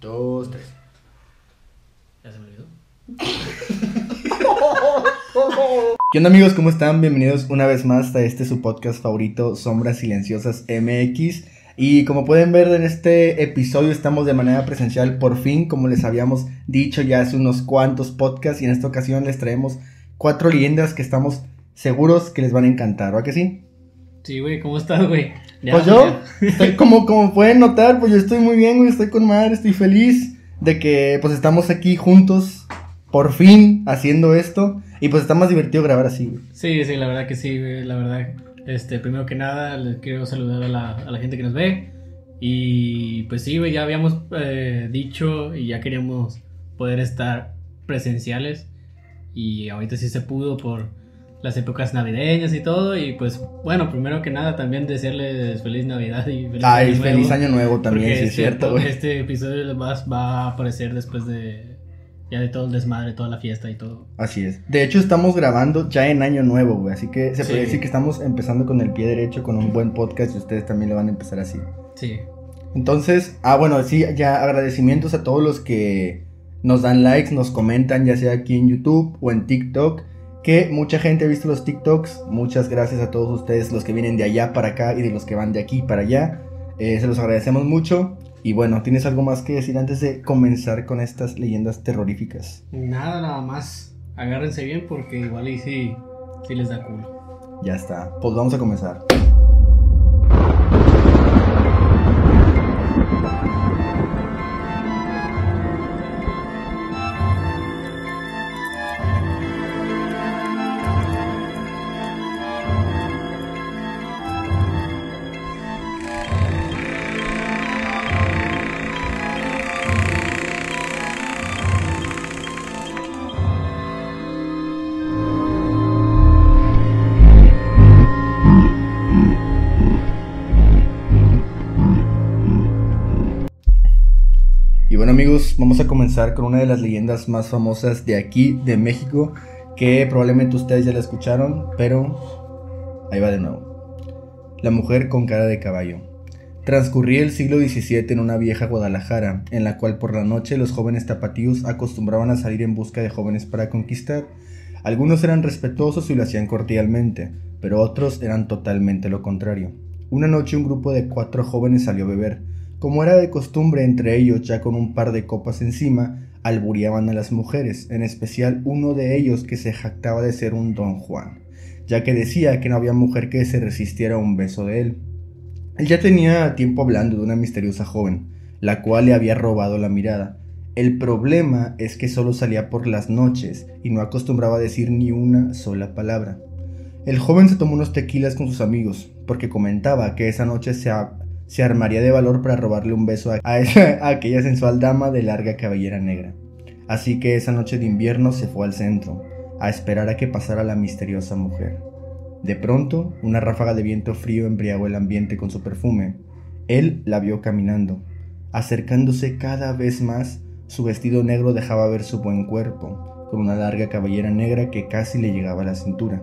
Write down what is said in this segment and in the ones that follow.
Dos, tres. Ya se me olvidó. ¿Qué onda amigos? ¿Cómo están? Bienvenidos una vez más a este su podcast favorito, Sombras Silenciosas MX. Y como pueden ver en este episodio estamos de manera presencial por fin, como les habíamos dicho ya hace unos cuantos podcasts y en esta ocasión les traemos cuatro leyendas que estamos seguros que les van a encantar, ¿va que sí? Sí, güey, ¿cómo estás, güey? Pues yo, estoy como, como pueden notar, pues yo estoy muy bien, güey, estoy con madre, estoy feliz de que pues estamos aquí juntos, por fin, haciendo esto. Y pues está más divertido grabar así, güey. Sí, sí, la verdad que sí, güey, la verdad. Este, primero que nada, les quiero saludar a la, a la gente que nos ve. Y pues sí, güey, ya habíamos eh, dicho y ya queríamos poder estar presenciales. Y ahorita sí se pudo por las épocas navideñas y todo. Y pues, bueno, primero que nada, también desearles feliz Navidad y feliz Año feliz Nuevo, año nuevo también, sí es cierto, güey. Este episodio va, va a aparecer después de ya de todo el desmadre, toda la fiesta y todo. Así es. De hecho, estamos grabando ya en año nuevo, güey. Así que se Sí. puede decir que estamos empezando con el pie derecho, con un buen podcast y ustedes también lo van a empezar así. Sí. Entonces, ah, bueno, sí, ya agradecimientos a todos los que nos dan likes, nos comentan, ya sea aquí en YouTube o en TikTok. Que mucha gente ha visto los TikToks. Muchas gracias a todos ustedes, los que vienen de allá para acá y de los que van de aquí para allá. Eh, se los agradecemos mucho. Y bueno, ¿tienes algo más que decir antes de comenzar con estas leyendas terroríficas? Nada, nada más. Agárrense bien porque igual y sí, sí les da culo. Ya está, pues vamos a comenzar. Con una de las leyendas más famosas de aquí, de México, que probablemente ustedes ya la escucharon, pero ahí va de nuevo. La mujer con cara de caballo. Transcurría el siglo XVII en una vieja Guadalajara, en la cual por la noche los jóvenes tapatíos acostumbraban a salir en busca de jóvenes para conquistar. Algunos eran respetuosos y lo hacían cordialmente, pero otros eran totalmente lo contrario. Una noche un grupo de cuatro jóvenes salió a beber. Como era de costumbre entre ellos, ya con un par de copas encima, albureaban a las mujeres, en especial uno de ellos que se jactaba de ser un don Juan, ya que decía que no había mujer que se resistiera a un beso de él. Él ya tenía tiempo hablando de una misteriosa joven, la cual le había robado la mirada. El problema es que solo salía por las noches y no acostumbraba a decir ni una sola palabra. El joven se tomó unos tequilas con sus amigos, porque comentaba que esa noche se, a- se armaría de valor para robarle un beso a, esa- aquella sensual dama de larga cabellera negra. Así que esa noche de invierno se fue al centro, a esperar a que pasara la misteriosa mujer. De pronto, una ráfaga de viento frío embriagó el ambiente con su perfume. Él la vio caminando. Acercándose cada vez más, su vestido negro dejaba ver su buen cuerpo, con una larga cabellera negra que casi le llegaba a la cintura.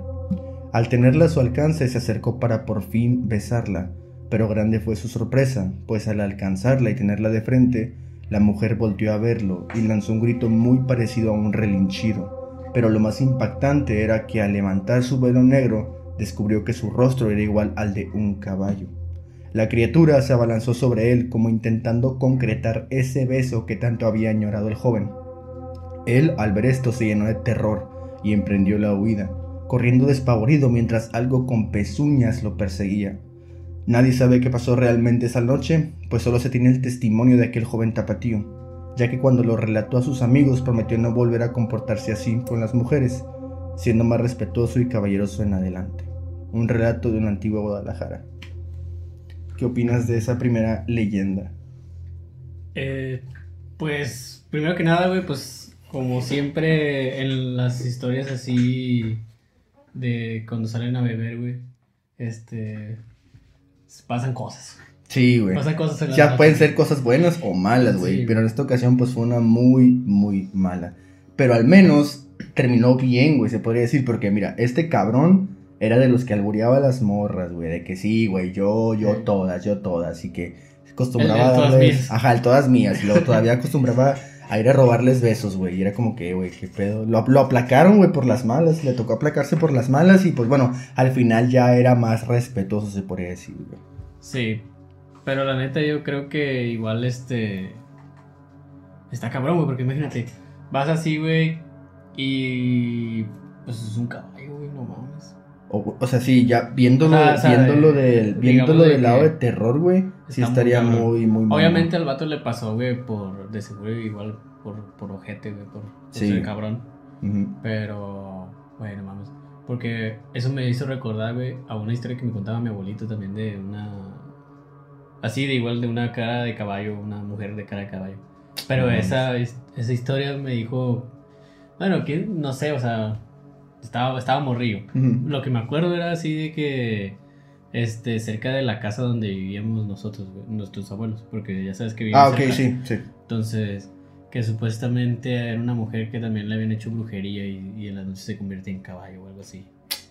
Al tenerla a su alcance se acercó para por fin besarla, pero grande fue su sorpresa, pues al alcanzarla y tenerla de frente, la mujer volteó a verlo y lanzó un grito muy parecido a un relinchido. Pero lo más impactante era que al levantar su velo negro, descubrió que su rostro era igual al de un caballo. La criatura se abalanzó sobre él como intentando concretar ese beso que tanto había añorado el joven. Él, al ver esto, se llenó de terror y emprendió la huida, corriendo despavorido mientras algo con pezuñas lo perseguía. Nadie sabe qué pasó realmente esa noche, pues solo se tiene el testimonio de aquel joven tapatío, ya que cuando lo relató a sus amigos prometió no volver a comportarse así con las mujeres, siendo más respetuoso y caballeroso en adelante. Un relato de una antigua Guadalajara. ¿Qué opinas de esa primera leyenda? Eh, pues, primero que nada, güey, pues, como siempre en las historias así de cuando salen a beber, güey, este, pasan cosas. Sí, güey. Pasan cosas en la Ya noche. pueden ser cosas buenas o malas, güey. Sí. Pero en esta ocasión, pues fue una muy, muy mala. Pero al menos terminó bien, güey, se podría decir. Porque mira, este cabrón era de los que albureaba a las morras, güey. De que sí, güey, yo, yo Sí. todas, yo todas. Y que acostumbraba El- el a todas darles. Ajá, el todas mías. Y luego todavía acostumbraba a ir a robarles besos, güey. Y era como que, güey, qué pedo. Lo, lo aplacaron, güey, por las malas. Le tocó aplacarse por las malas. Y pues bueno, al final ya era más respetuoso, se podría decir, güey. Sí. Pero la neta, yo creo que igual este. Está cabrón, güey, porque imagínate, vas así, güey, y. Pues es un mames. O, o sea, sí, ya viéndolo, O sea, o sea, viéndolo, de- del, viéndolo de del lado de terror, güey, sí estaría muy, muy, muy. Obviamente al vato le pasó, güey, por. De seguro igual por, por ojete, güey, por, por Sí. ser cabrón. Ujú. Pero. Bueno, mames. Porque eso me hizo recordar, güey, a una historia que me contaba mi abuelito también de una. Así, de igual de una cara de caballo, una mujer de cara de caballo. Pero No esa, es- esa historia me dijo. Bueno, que no sé, o sea. Estaba, estaba morrillo. Lo que me acuerdo era así de que. Este, cerca de la casa donde vivíamos nosotros, nuestros abuelos. Porque ya sabes que vivíamos Ah, ok, cerca. sí, sí. Entonces, que supuestamente era una mujer que también le habían hecho brujería y, y en la noche se convierte en caballo o algo así.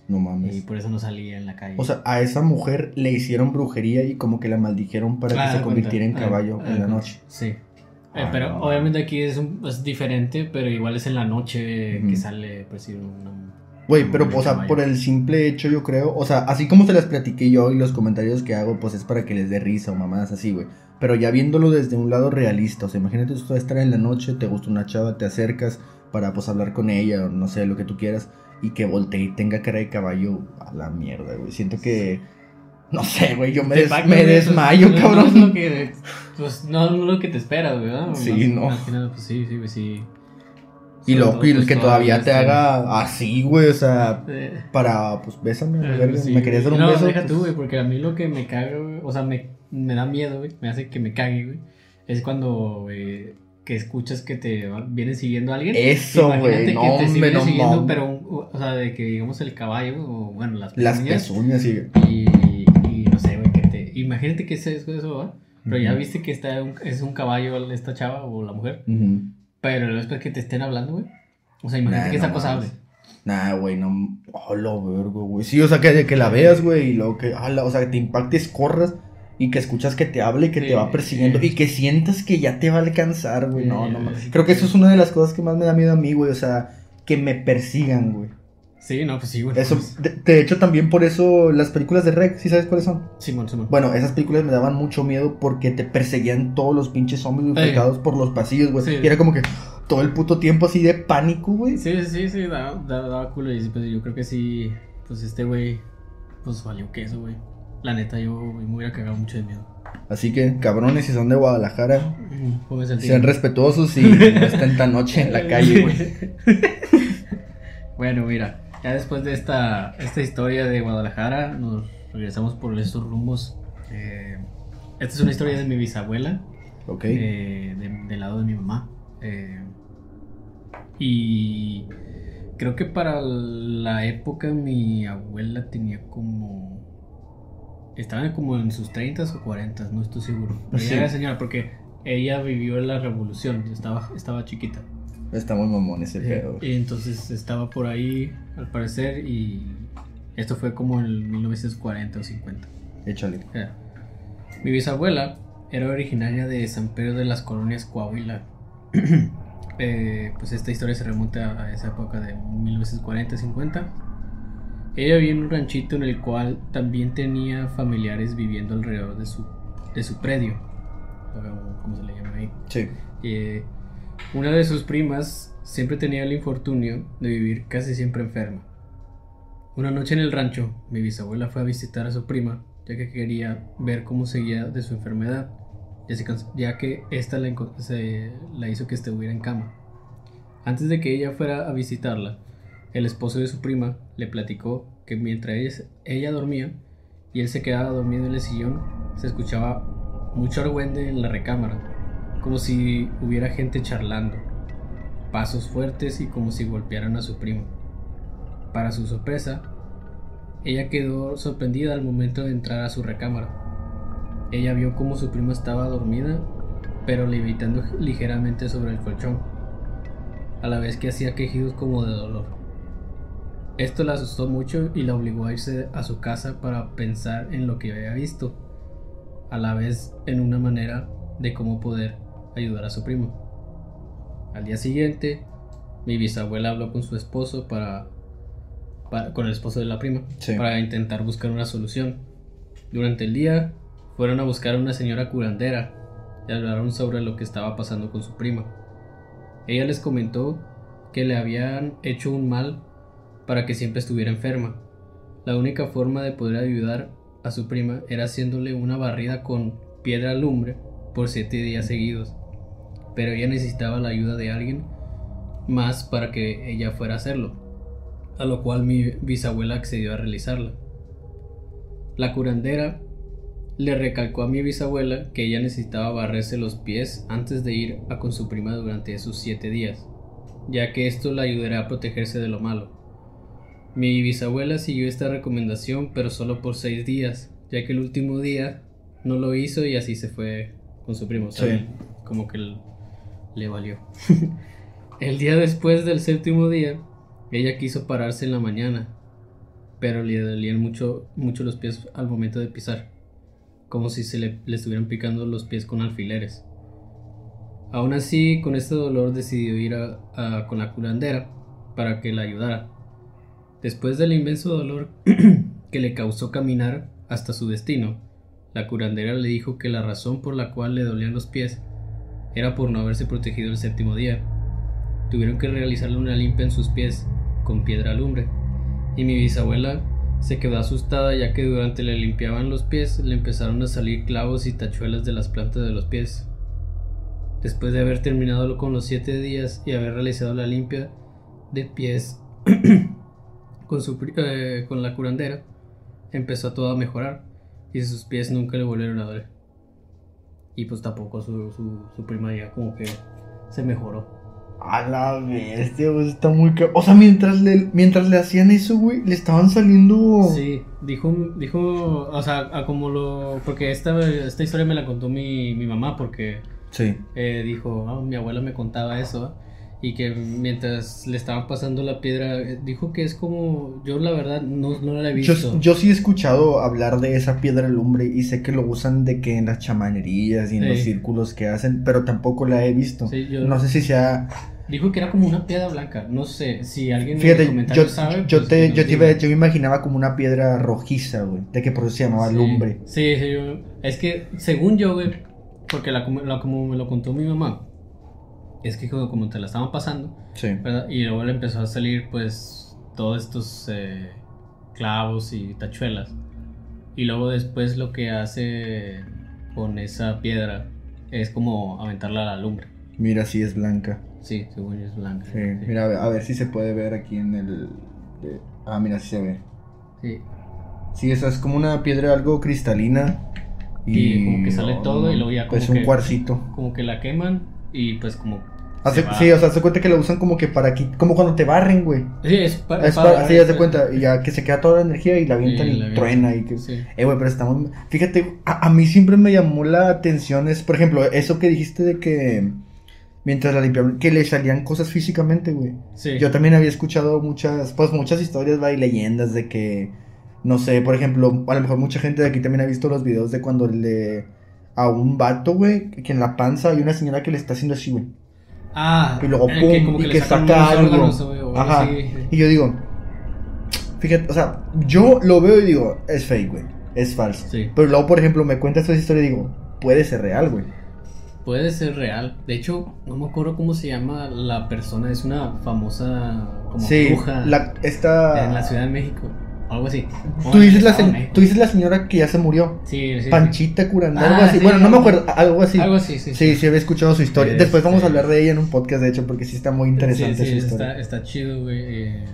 No Y mames. por eso no salía en la calle. O sea, a esa mujer le hicieron brujería y como que la maldijeron para Ah, que se da convirtiera en cuenta. caballo Ah, en la noche. Sí. Eh, Ah, pero no. obviamente aquí es, un- es diferente, pero igual es en la noche que sale, pues una... Güey, pero, o sea, por el simple hecho, yo creo, o sea, así como se las platiqué yo y los comentarios que hago, pues es para que les dé risa o mamadas así, güey. Pero ya viéndolo desde un lado realista, o sea, imagínate tú estar en la noche, te gusta una chava, te acercas para, pues, hablar con ella, o no sé, lo que tú quieras, y que voltee y tenga cara de caballo, a la mierda, güey. Siento que, no sé, güey, yo me, des- me güey, desmayo, no- cabrón. No es lo que, pues, no es lo que te esperas, güey, ¿verdad? Sí, no. nada, pues sí, sí, pues, sí. Y Sobre lo todo, y pues, que todavía te haga así, güey, o sea, eh, para, pues, bésame, Eh, sí, me querías dar un no, beso. deja pues, tú, güey, porque a mí lo que me caga, güey, o sea, me, me da miedo, güey, me hace que me cague, güey, es cuando, güey, que escuchas que te viene siguiendo alguien. Eso, güey, no, que te hombre, no siguiendo, pero, o sea, de que digamos el caballo, o bueno, las Las pezuñas, pezuñas y... y, y no sé, güey, que te, imagínate que es eso, ¿va? Pero ya viste que está un- es un caballo esta chava o la mujer, Ujú. Pero es que te estén hablando, güey. O sea, imagínate Nah, que es no acosable. mames. Nah, güey, no. Hola, vergo, güey. Sí, o sea, que, que la veas, güey, y luego que, o sea, que te impactes, corras y que escuchas que te habla y que Sí, te va persiguiendo sí. y que sientas que ya te va a alcanzar, güey. No, Sí, no, sí. Creo que eso es una de las cosas que más me da miedo a mí, güey. O sea, que me persigan, güey. Sí, no, pues sí, güey. Eso, pues, de, de hecho, también por eso las películas de Rec, ¿sí sabes cuáles son? Simón, Simón. Bueno, esas películas me daban mucho miedo porque te perseguían todos los pinches zombies infectados por los pasillos, güey. Sí. Y era como que todo el puto tiempo así de pánico, güey. Sí, sí, sí, daba, daba, daba culo y pues yo creo que sí, pues este güey, pues valió queso, güey. La neta, yo me hubiera cagado mucho de miedo. Así que, cabrones, si son de Guadalajara, al sean respetuosos y no estén tan noche en la calle, güey. bueno, mira, ya después de esta, esta historia de Guadalajara, nos regresamos por estos rumbos. Eh, esta es una historia de mi bisabuela, Ok. eh, de- del lado de mi mamá. Eh, y creo que para la época mi abuela tenía como... Estaba como en sus 30 o 40, no estoy seguro. Pero Sí. ella era señora porque ella vivió la revolución, estaba, estaba chiquita. Está muy mamón ese pedo. Y entonces estaba por ahí, al parecer, y esto fue como en 1940 o 50. Échale. Ya. Mi bisabuela era originaria de San Pedro de las Colonias Coahuila. Eh, pues esta historia se remonta a esa época de 1940-50. Ella vivía en un ranchito en el cual también tenía familiares viviendo alrededor de su, de su predio. o como se le llama ahí. Sí. Eh, una de sus primas siempre tenía el infortunio de vivir casi siempre enferma. Una noche en el rancho, mi bisabuela fue a visitar a su prima, ya que quería ver cómo seguía de su enfermedad, ya, que esta la, se- la hizo que estuviera en cama. Antes de que ella fuera a visitarla, el esposo de su prima le platicó que mientras ella, ella dormía y él se quedaba dormido en el sillón, se escuchaba mucho argüende en la recámara, como si hubiera gente charlando, pasos fuertes y como si golpearan a su primo. Para su sorpresa, ella quedó sorprendida al momento de entrar a su recámara. Ella vio como su prima estaba dormida, pero levitando ligeramente sobre el colchón, a la vez que hacía quejidos como de dolor. Esto la asustó mucho y la obligó a irse a su casa para pensar en lo que había visto, a la vez en una manera de cómo poder ayudar a su primo. Al día siguiente, mi bisabuela habló con su esposo para, para- con el esposo de la prima Sí. para intentar buscar una solución. Durante el día fueron a buscar a una señora curandera y hablaron sobre lo que estaba pasando con su prima. Ella les comentó que le habían hecho un mal para que siempre estuviera enferma. La única forma de poder ayudar a su prima era haciéndole una barrida con piedra lumbre por siete días seguidos. Pero ella necesitaba la ayuda de alguien más para que ella fuera a hacerlo, a lo cual mi bisabuela accedió a realizarla. La curandera le recalcó a mi bisabuela que ella necesitaba barrerse los pies antes de ir a con su prima durante esos siete días, ya que esto la ayudará a protegerse de lo malo. Mi bisabuela siguió esta recomendación, pero solo por seis días, ya que el último día no lo hizo y así se fue con su primo. ¿sabes? Sí. Como que le valió. el día después del séptimo día, ella quiso pararse en la mañana, pero le dolían mucho, mucho los pies al momento de pisar, como si se le, estuvieran picando los pies con alfileres. Aún así, con este dolor decidió ir con la curandera para que la ayudara. Después del inmenso dolor que le causó caminar hasta su destino, la curandera le dijo que la razón por la cual le dolían los pies era por no haberse protegido el séptimo día. Tuvieron que realizarle una limpia en sus pies con piedra lumbre, y mi bisabuela se quedó asustada ya que durante le limpiaban los pies le empezaron a salir clavos y tachuelas de las plantas de los pies. Después de haber terminado con los siete días y haber realizado la limpia de pies eh, con la curandera, empezó todo a mejorar y sus pies nunca le volvieron a doler. Y pues tampoco su, su, su prima ya como que se mejoró. A la bestia, güey, está muy O sea, mientras le, mientras le hacían eso, güey, le estaban saliendo. Sí, dijo, dijo, o sea, a como lo, porque esta, esta historia me la contó mi, mi mamá porque Sí. eh, dijo, "Ah, mi abuela me contaba eso y que mientras le estaban pasando la piedra, eh, dijo que es como, yo la verdad no, no la he visto. yo sí he escuchado hablar de esa piedra lumbre y sé que lo usan de que en las chamanerías y en Sí. los círculos que hacen, pero tampoco la he visto. Sí, yo- No sé si sea. Dijo que era como una piedra blanca, no sé, si alguien en Fíjate, los comentarios yo, sabe. yo pues, te, yo, te iba- yo me imaginaba como una piedra rojiza, güey. De que por eso se llamaba Sí, lumbre. Sí, sí, yo- es que según yo, güey, porque la- como me lo contó mi mamá, es que como, como te la estaban pasando, Sí. ¿verdad? Y luego le empezó a salir, pues, todos estos eh, clavos y tachuelas. Y luego después lo que hace con esa piedra es como aventarla a la lumbre. Mira, sí es blanca. Sí, según es blanca. Sí, mira, a ver, a ver si se puede ver aquí en el. de- Ah, mira, sí se ve. Sí. Sí, esa es como una piedra algo cristalina. Y como que sale todo y luego ya como Pues un que- cuarcito. Como que la queman y pues como... Hace- sí, o sea, se cuenta que lo usan como que para aquí. Como cuando te barren, güey. Sí, es, pa- Es para- para, sí, haz de cuenta. Y ya que se queda toda la energía y la avientan Y y, la avientan. truena. Y que... Sí. Eh, güey, pero estamos. Fíjate, a, a mí siempre me llamó la atención. Es, por ejemplo, eso que dijiste de que. Mientras la limpiaban, que le salían cosas físicamente, güey. Sí. Yo también había escuchado muchas, pues muchas historias, va, y leyendas de que, no sé, por ejemplo, a lo mejor mucha gente de aquí también ha visto los videos de cuando le, a un vato, güey, que en la panza hay una señora que le está haciendo así, güey. Ah, Y luego, el pum, como y le que saca algo. órganos, Ajá. sí. Y yo digo, fíjate, o sea, yo lo veo y digo, es fake, güey, es falso. Sí. Pero luego, por ejemplo, me cuentas esa historia y digo, puede ser real, güey. Puede ser real. De hecho, no me acuerdo cómo se llama la persona. Es una famosa como Sí, bruja la, esta... en la Ciudad de México. Algo así. Tú dices, la, se- México. tú dices la señora que ya se murió. Sí, sí, sí. Panchita curando, Ah, algo así. sí, bueno, no me acuerdo, algo así. Algo así, sí. Sí, sí había escuchado su historia. Después vamos a hablar de ella en un podcast, de hecho, porque sí está muy interesante Sí, sí, su historia. está, está chido, güey. eh,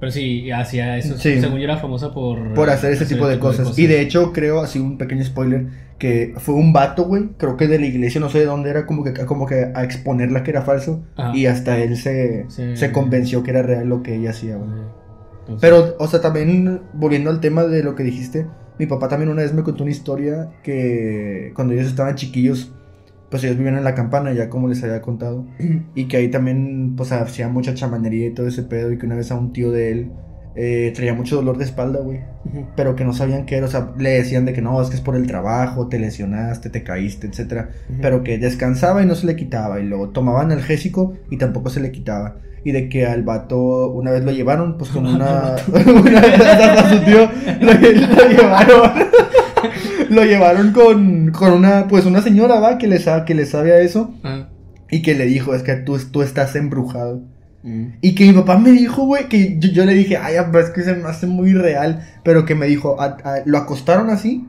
Pero sí, hacía eso. Sí. Según yo era famosa por... Por hacer ese tipo de cosas. Y de hecho, creo, así un pequeño spoiler, que fue un vato, güey, creo que de la iglesia, no sé de dónde era, como que, como que a exponerla que era falso. Ajá. Y hasta él se, Sí. se convenció que era real lo que ella hacía, güey. Entonces- Pero, o sea, también volviendo al tema de lo que dijiste, mi papá también una vez me contó una historia que cuando ellos estaban chiquillos, pues ellos vivían en la campana, ya como les había contado, y que ahí también, pues hacía mucha chamanería y todo ese pedo, y que una vez a un tío de él eh, traía mucho dolor de espalda, güey. Pero que no sabían qué era. O sea, le decían de que no, es que es por el trabajo, te lesionaste, te caíste, etcétera. Pero que descansaba y no se le quitaba. Y luego tomaba analgésico y tampoco se le quitaba. Y de que al vato una vez lo llevaron, pues con una. una vez a su tío lo, lo llevaron. lo llevaron con, con una, pues una señora, va, que le, que le sabe a eso. Y que le dijo, es que tú, tú estás embrujado. Mm. Y que mi papá me dijo, güey, que yo, le dije, ay, es que se me hace muy real, pero que me dijo, lo acostaron así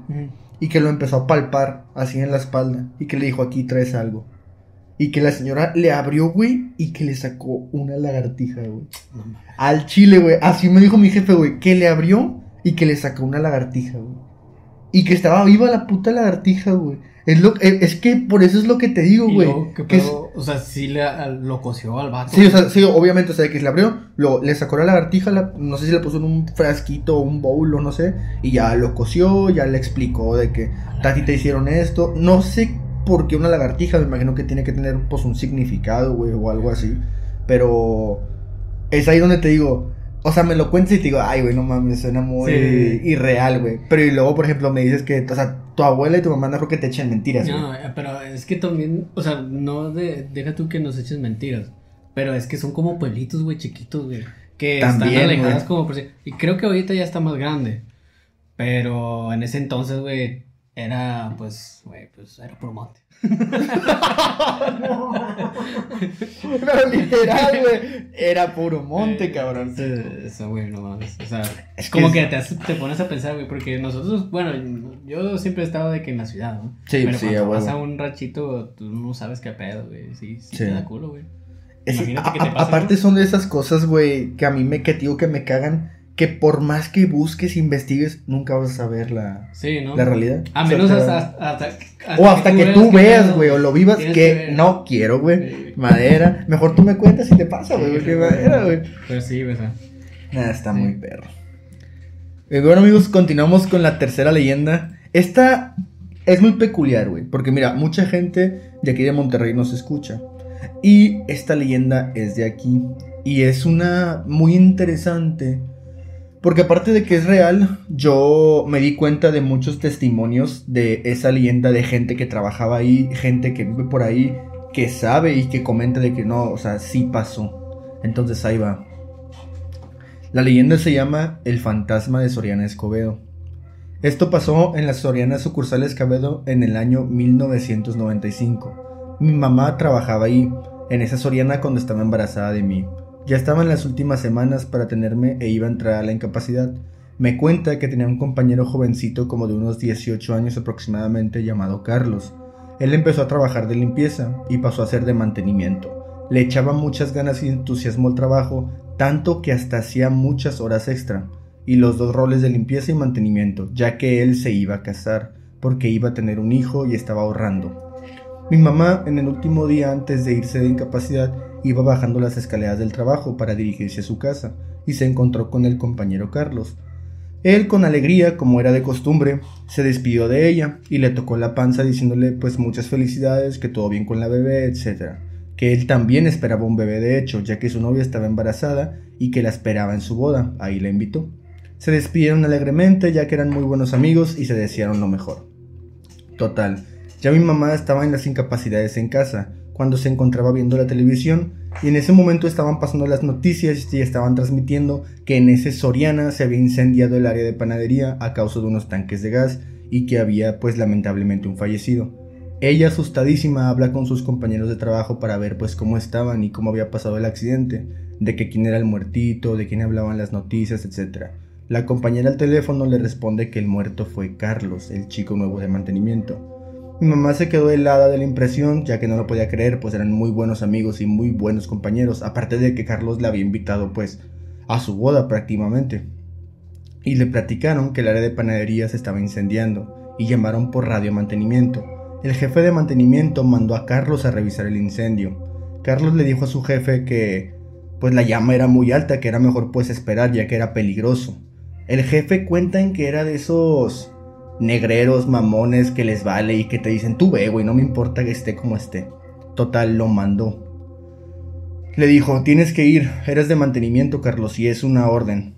y que lo empezó a palpar así en la espalda y que le dijo, aquí traes algo. Y que la señora le abrió, güey, y que le sacó una lagartija, güey. Al chile, güey. Así me dijo mi jefe, güey, que le abrió y que le sacó una lagartija, güey. Y que estaba viva la puta lagartija, güey. Es, lo, eh, es que por eso es lo que te digo, güey. O sea, sí le, lo coció al vato. Sí, o sea, sí, obviamente, o sea, que se le abrió, lo, le sacó la lagartija, no sé si le puso en un frasquito o un bowl o no sé, y ya lo coció, ya le explicó de que Tati te hicieron esto. No sé por qué una lagartija, me imagino que tiene que tener pues un significado, güey, o algo así. Pero es ahí donde te digo, o sea, me lo cuentas y te digo, ay, güey, no mames, suena muy irreal, güey. Pero y luego, por ejemplo, me dices que, o sea, tu abuela y tu mamá no creo que te echen mentiras, No, pero es que también, o sea, no de, deja tú que nos eches mentiras. Pero es que son como pueblitos, güey, chiquitos, güey. Que están alejadas como por sí. Y creo que ahorita ya está más grande. Pero en ese entonces, güey, era, pues, güey, pues era por monte. Pero literal, güey. Era puro monte, eh, cabrón. Eso, güey, no mames. O sea, es como que, te, te, pones a pensar, güey, porque nosotros, bueno, yo siempre he estado de que en la ciudad, ¿no? Sí, Pero sí, cuando vas a un rachito, tú no sabes qué pedo, güey. Sí, sí, te da culo, güey. Imagínate que te pasa. Aparte, son de esas cosas, güey, que a mí me, que digo que me cagan que por más que busques, investigues, nunca vas a saber la, la realidad. A menos hasta, O hasta que, tú veas, güey, o lo vivas, que, no quiero, güey. Madera. Mejor tú me cuentas si te pasa, güey, porque madera, güey. Pues sí, ¿verdad? Nada, está muy perro. Eh, bueno, amigos, continuamos con la tercera leyenda. Esta es muy peculiar, güey, porque mira, mucha gente de aquí de Monterrey nos escucha. Y esta leyenda es de aquí. Y es una muy interesante porque aparte de que es real, yo me di cuenta de muchos testimonios de esa leyenda de gente que trabajaba ahí, gente que vive por ahí, que sabe y que comenta de que no, o sea, sí pasó. Entonces ahí va. La leyenda se llama El fantasma de Soriana Escobedo. Esto pasó en la Soriana sucursal Escobedo en el año 1995. Mi mamá trabajaba ahí, en esa Soriana cuando estaba embarazada de mí. Ya estaba en las últimas semanas para tenerme e iba a entrar a la incapacidad. Me cuenta que tenía un compañero jovencito como de unos 18 años aproximadamente llamado Carlos. Él empezó a trabajar de limpieza y pasó a hacer de mantenimiento. Le echaba muchas ganas y entusiasmo al trabajo, tanto que hasta hacía muchas horas extra, y los dos roles de limpieza y mantenimiento, ya que él se iba a casar, porque iba a tener un hijo y estaba ahorrando. Mi mamá, en el último día antes de irse de incapacidad, Iba bajando las escaleras del trabajo para dirigirse a su casa y se encontró con el compañero Carlos. Él, con alegría, como era de costumbre, se despidió de ella y le tocó la panza diciéndole pues muchas felicidades, que todo bien con la bebé, etc. Que él también esperaba un bebé de hecho, ya que su novia estaba embarazada y que la esperaba en su boda, ahí la invitó. Se despidieron alegremente ya que eran muy buenos amigos y se desearon lo mejor. Total, ya mi mamá estaba en las incapacidades en casa, cuando se encontraba viendo la televisión y en ese momento estaban pasando las noticias y estaban transmitiendo que en ese Soriana se había incendiado el área de panadería a causa de unos tanques de gas y que había pues lamentablemente un fallecido. Ella asustadísima habla con sus compañeros de trabajo para ver pues cómo estaban y cómo había pasado el accidente, de que quién era el muertito, de quién hablaban las noticias, etc. La compañera al teléfono le responde que el muerto fue Carlos, el chico nuevo de mantenimiento. Mi mamá se quedó helada de la impresión, ya que no lo podía creer, pues eran muy buenos amigos y muy buenos compañeros, aparte de que Carlos le había invitado pues a su boda prácticamente. Y le platicaron que el área de panadería se estaba incendiando y llamaron por radio mantenimiento. El jefe de mantenimiento mandó a Carlos a revisar el incendio. Carlos le dijo a su jefe que pues la llama era muy alta, que era mejor pues esperar ya que era peligroso. El jefe cuenta en que era de esos negreros, mamones que les vale y que te dicen, tú ve, güey, no me importa que esté como esté. Total, lo mandó. Le dijo, tienes que ir, eres de mantenimiento, Carlos, y es una orden.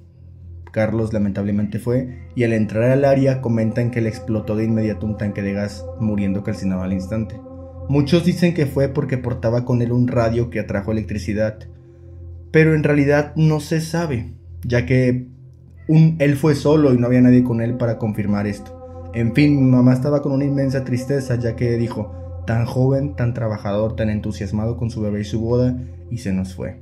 Carlos lamentablemente fue, y al entrar al área comentan que le explotó de inmediato un tanque de gas, muriendo calcinado al instante. Muchos dicen que fue porque portaba con él un radio que atrajo electricidad, pero en realidad no se sabe, ya que él fue solo y no había nadie con él para confirmar esto. En fin, mi mamá estaba con una inmensa tristeza, ya que dijo, tan joven, tan trabajador, tan entusiasmado con su bebé y su boda, y se nos fue.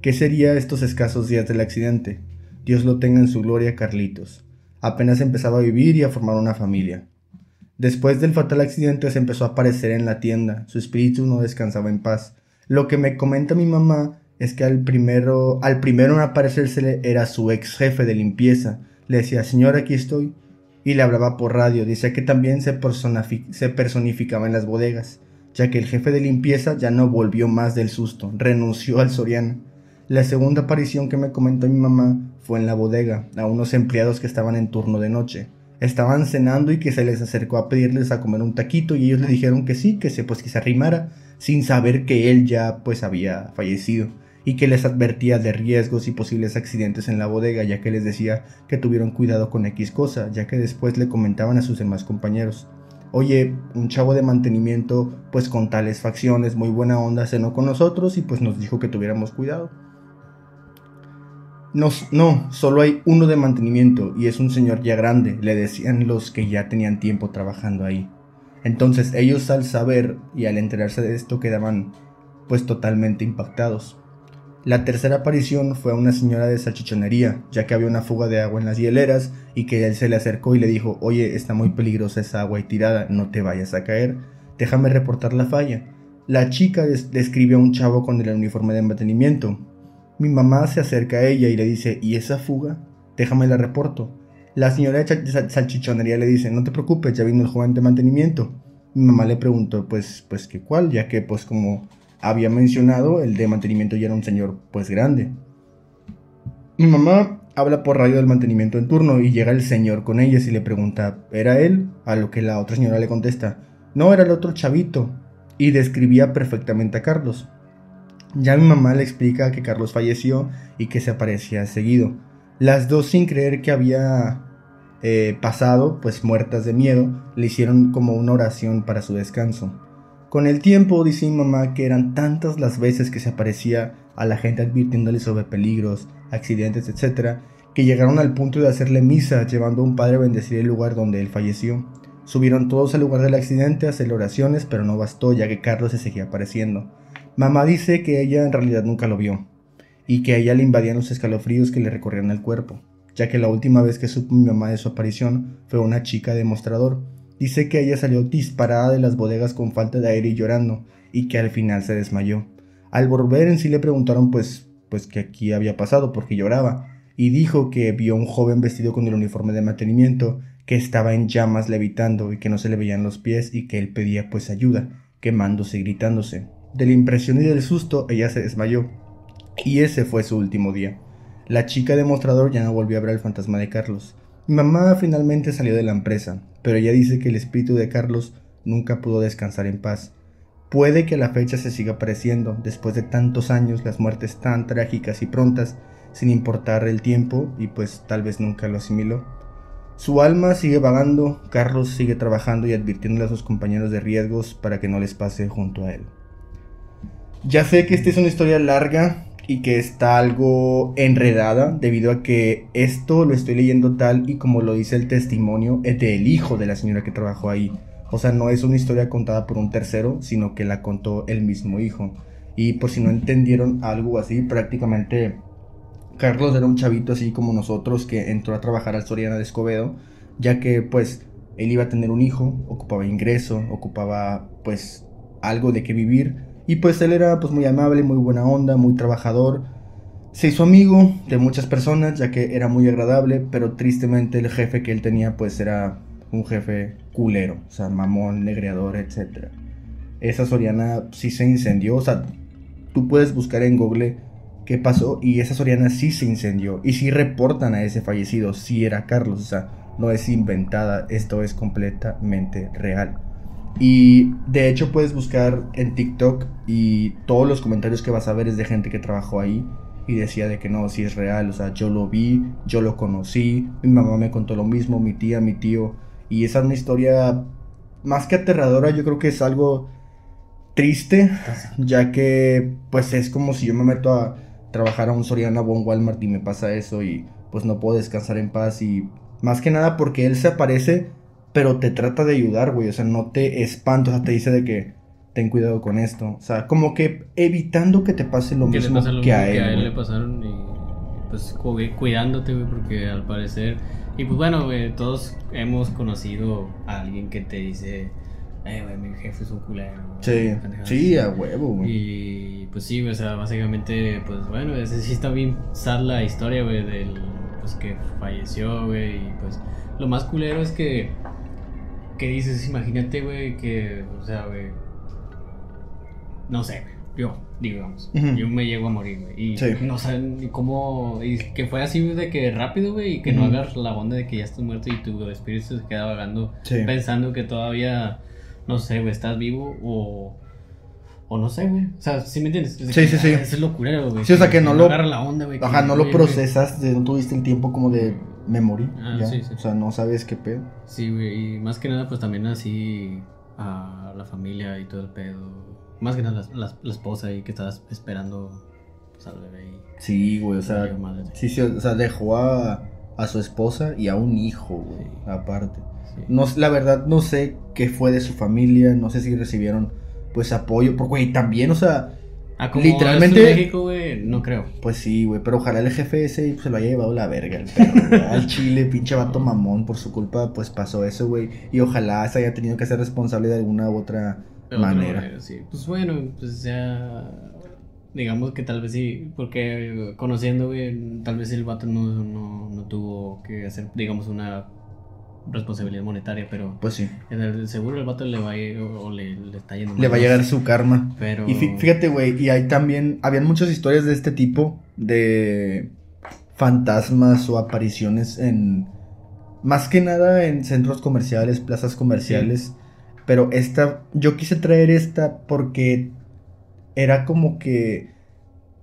¿Qué sería estos escasos días del accidente? Dios lo tenga en su gloria, Carlitos. Apenas empezaba a vivir y a formar una familia. Después del fatal accidente se empezó a aparecer en la tienda, su espíritu no descansaba en paz. Lo que me comenta mi mamá es que al primero, al primero en aparecérsele era su ex jefe de limpieza. Le decía, señor, aquí estoy. Y le hablaba por radio. Decía que también se, personificaba en las bodegas, ya que el jefe de limpieza ya no volvió más del susto, renunció al Soriana. La segunda aparición que me comentó mi mamá fue en la bodega, a unos empleados que estaban en turno de noche estaban cenando y que se les acercó a pedirles a comer un taquito y ellos le dijeron que sí, que se pues se arrimara, sin saber que él ya pues había fallecido y que les advertía de riesgos y posibles accidentes en la bodega, ya que les decía que tuvieron cuidado con X cosa, ya que después le comentaban a sus demás compañeros. Oye, un chavo de mantenimiento, pues con tales facciones, muy buena onda, cenó con nosotros y pues nos dijo que tuviéramos cuidado. No, no, solo hay uno de mantenimiento y es un señor ya grande, le decían los que ya tenían tiempo trabajando ahí. Entonces ellos al saber y al enterarse de esto quedaban pues totalmente impactados. La tercera aparición fue a una señora de salchichonería, ya que había una fuga de agua en las hieleras y que él se le acercó y le dijo, oye, está muy peligrosa esa agua y tirada, no te vayas a caer, déjame reportar la falla. La chica describe a un chavo con el uniforme de mantenimiento, mi mamá se acerca a ella y le dice, ¿y esa fuga? Déjame la reporto. La señora de salchichonería le dice, no te preocupes, ya vino el joven de mantenimiento. Mi mamá le preguntó, pues, pues, ¿qué cuál? Ya que, pues, como había mencionado, el de mantenimiento ya era un señor, pues, grande. Mi mamá habla por radio del mantenimiento en turno y llega el señor con ellas y le pregunta, ¿era él? A lo que la otra señora le contesta, no, era el otro chavito. Y describía perfectamente a Carlos. Ya mi mamá le explica que Carlos falleció y que se aparecía seguido. Las dos sin creer que había eh, pasado, pues muertas de miedo, le hicieron como una oración para su descanso. Con el tiempo dice mi mamá que eran tantas las veces que se aparecía a la gente advirtiéndole sobre peligros, accidentes, etc., que llegaron al punto de hacerle misa llevando a un padre a bendecir el lugar donde él falleció. Subieron todos al lugar del accidente a hacer oraciones, pero no bastó ya que Carlos se seguía apareciendo. Mamá dice que ella en realidad nunca lo vio y que a ella le invadían los escalofríos que le recorrían el cuerpo, ya que la última vez que supo mi mamá de su aparición fue una chica demostrador. Dice que ella salió disparada de las bodegas con falta de aire y llorando, y que al final se desmayó. Al volver en sí le preguntaron pues, pues aquí había pasado porque lloraba, y dijo que vio un joven vestido con el uniforme de mantenimiento, que estaba en llamas levitando y que no se le veían los pies y que él pedía pues ayuda, quemándose y gritándose. De la impresión y del susto, ella se desmayó. Y ese fue su último día. La chica demostrador ya no volvió a ver al fantasma de Carlos. Mi mamá finalmente salió de la empresa, pero ella dice que el espíritu de Carlos nunca pudo descansar en paz. Puede que la fecha se siga apareciendo, después de tantos años, las muertes tan trágicas y prontas, sin importar el tiempo, y pues tal vez nunca lo asimiló. Su alma sigue vagando, Carlos sigue trabajando y advirtiéndole a sus compañeros de riesgos para que no les pase junto a él. Ya sé que esta es una historia larga y que está algo enredada debido a que esto lo estoy leyendo tal y como lo dice el testimonio es del hijo de la señora que trabajó ahí. O sea, no es una historia contada por un tercero, sino que la contó el mismo hijo. Y por si no entendieron algo así, prácticamente Carlos era un chavito así como nosotros que entró a trabajar al Soriana de Escobedo, ya que pues él iba a tener un hijo, ocupaba ingreso, ocupaba pues algo de qué vivir y pues él era pues muy amable, muy buena onda, muy trabajador. Se hizo amigo de muchas personas ya que era muy agradable, pero tristemente el jefe que él tenía pues era un jefe culero, o sea, mamón, negreador, etc. Esa Soriana sí se incendió, o sea, tú puedes buscar en Google qué pasó y esa Soriana sí se incendió y sí reportan a ese fallecido, sí era Carlos, o sea, no es inventada, esto es completamente real. Y de hecho puedes buscar en TikTok y todos los comentarios que vas a ver es de gente que trabajó ahí y decía de que no, si es real, o sea, yo lo vi, yo lo conocí, mi mamá me contó lo mismo, mi tía, mi tío, y esa es una historia más que aterradora, yo creo que es algo triste, ya que pues es como si yo me meto a trabajar a un Soriana o un Walmart y me pasa eso y pues no puedo descansar en paz y más que nada porque él se aparece, pero te trata de ayudar, güey, o sea, no te espanta, o sea, te dice de que ten cuidado con esto. O sea, como que evitando que te pase lo mismo que, a él, que a él. le pasaron y pues cuidándote, güey, porque al parecer... Y pues bueno, güey, todos hemos conocido a alguien que te dice, eh, güey, mi jefe es un culero. Sí, sí, a huevo, güey. Y pues sí, güey, o sea, básicamente, pues bueno, ese sí está bien sad la historia, güey, del, pues que falleció, güey, y pues lo más culero es que, que dices, imagínate, güey, que, o sea, güey, no sé, yo, digamos, yo me llego a morir, güey. Y no saben cómo. Y que fue así de que rápido, güey, y que no hagas la onda de que ya estás muerto y tu espíritu se queda vagando pensando que todavía, no sé, güey, estás vivo o. O no sé, güey. O sea, ¿sí me entiendes? sí, sí, sí. Es locura, güey. Sí, o sea, que, no, lo. Agarra la onda, güey. Ajá, no lo procesas, no tuviste el tiempo como de me morí. Ah, sí, sí. O sea, no sabes qué pedo. Sí, güey. Y más que nada, pues también así a la familia y todo el pedo más que nada la, la, esposa ahí que estabas esperando pues, al bebé. Y sí, güey, o sea, sí, sí, o sea, dejó a, a su esposa y a un hijo, güey, aparte. No, la verdad no sé qué fue de su familia, no sé si recibieron pues apoyo, porque güey, también, o sea, ah, literalmente México, güey, no creo. Pues sí, güey, pero ojalá el jefe ese se lo haya llevado la verga el perro, al Chile, pinche vato mamón, por su culpa pues pasó eso, güey, y ojalá se haya tenido que ser responsable de alguna u otra manera. sí. Pues bueno, pues ya. Digamos que tal vez sí, porque conociendo, güey, tal vez el vato no, no, no tuvo que hacer, digamos, una responsabilidad monetaria, pero pues sí. En el seguro el vato le va a ir, o le, está yendo Le va a llegar su karma. Pero y fíjate, güey, y hay también habían muchas historias de este tipo de fantasmas o apariciones en más que nada en centros comerciales, plazas comerciales. Pero esta, yo quise traer esta porque era como que...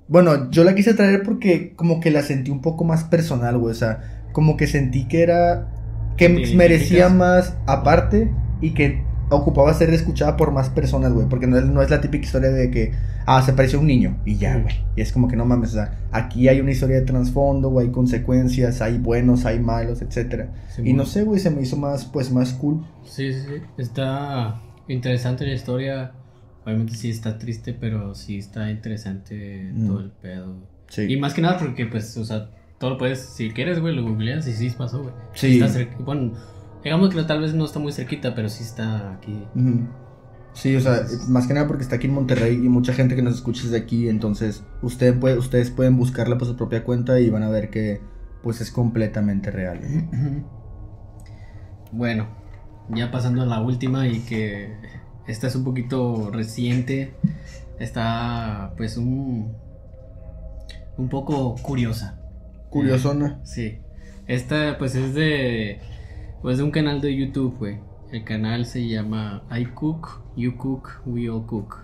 Bueno, yo la quise traer porque como que la sentí un poco más personal, güey. O sea, como que sentí que era... Que merecía más aparte y que ocupaba ser escuchada por más personas, güey. Porque no es, no es, la típica historia de que, ah, se apareció un niño y ya, güey. Y es como que no mames, o sea, aquí hay una historia de trasfondo, güey, hay consecuencias, hay buenos, hay malos, etcétera. y no sé, güey, se me hizo más, pues, más cool. Sí, sí, sí. Está interesante la historia. Obviamente sí está triste, pero sí está interesante todo el pedo. Sí. Y más que nada porque, pues, o sea, todo lo puedes, si quieres, güey, lo googleas y sí pasó, güey. Sí. Está bueno, Digamos que tal vez no está muy cerquita, pero sí está aquí. Sí, o sea, más que nada porque está aquí en Monterrey y mucha gente que nos escucha desde aquí, entonces usted puede, ustedes pueden buscarla por su propia cuenta y van a ver que pues es completamente real. Bueno, ya pasando a la última y que esta es un poquito reciente, está pues un un poco curiosa. Curiosona. sí. Esta pues es de pues de un canal de YouTube, güey. El canal se llama I Cook, You Cook, We All Cook.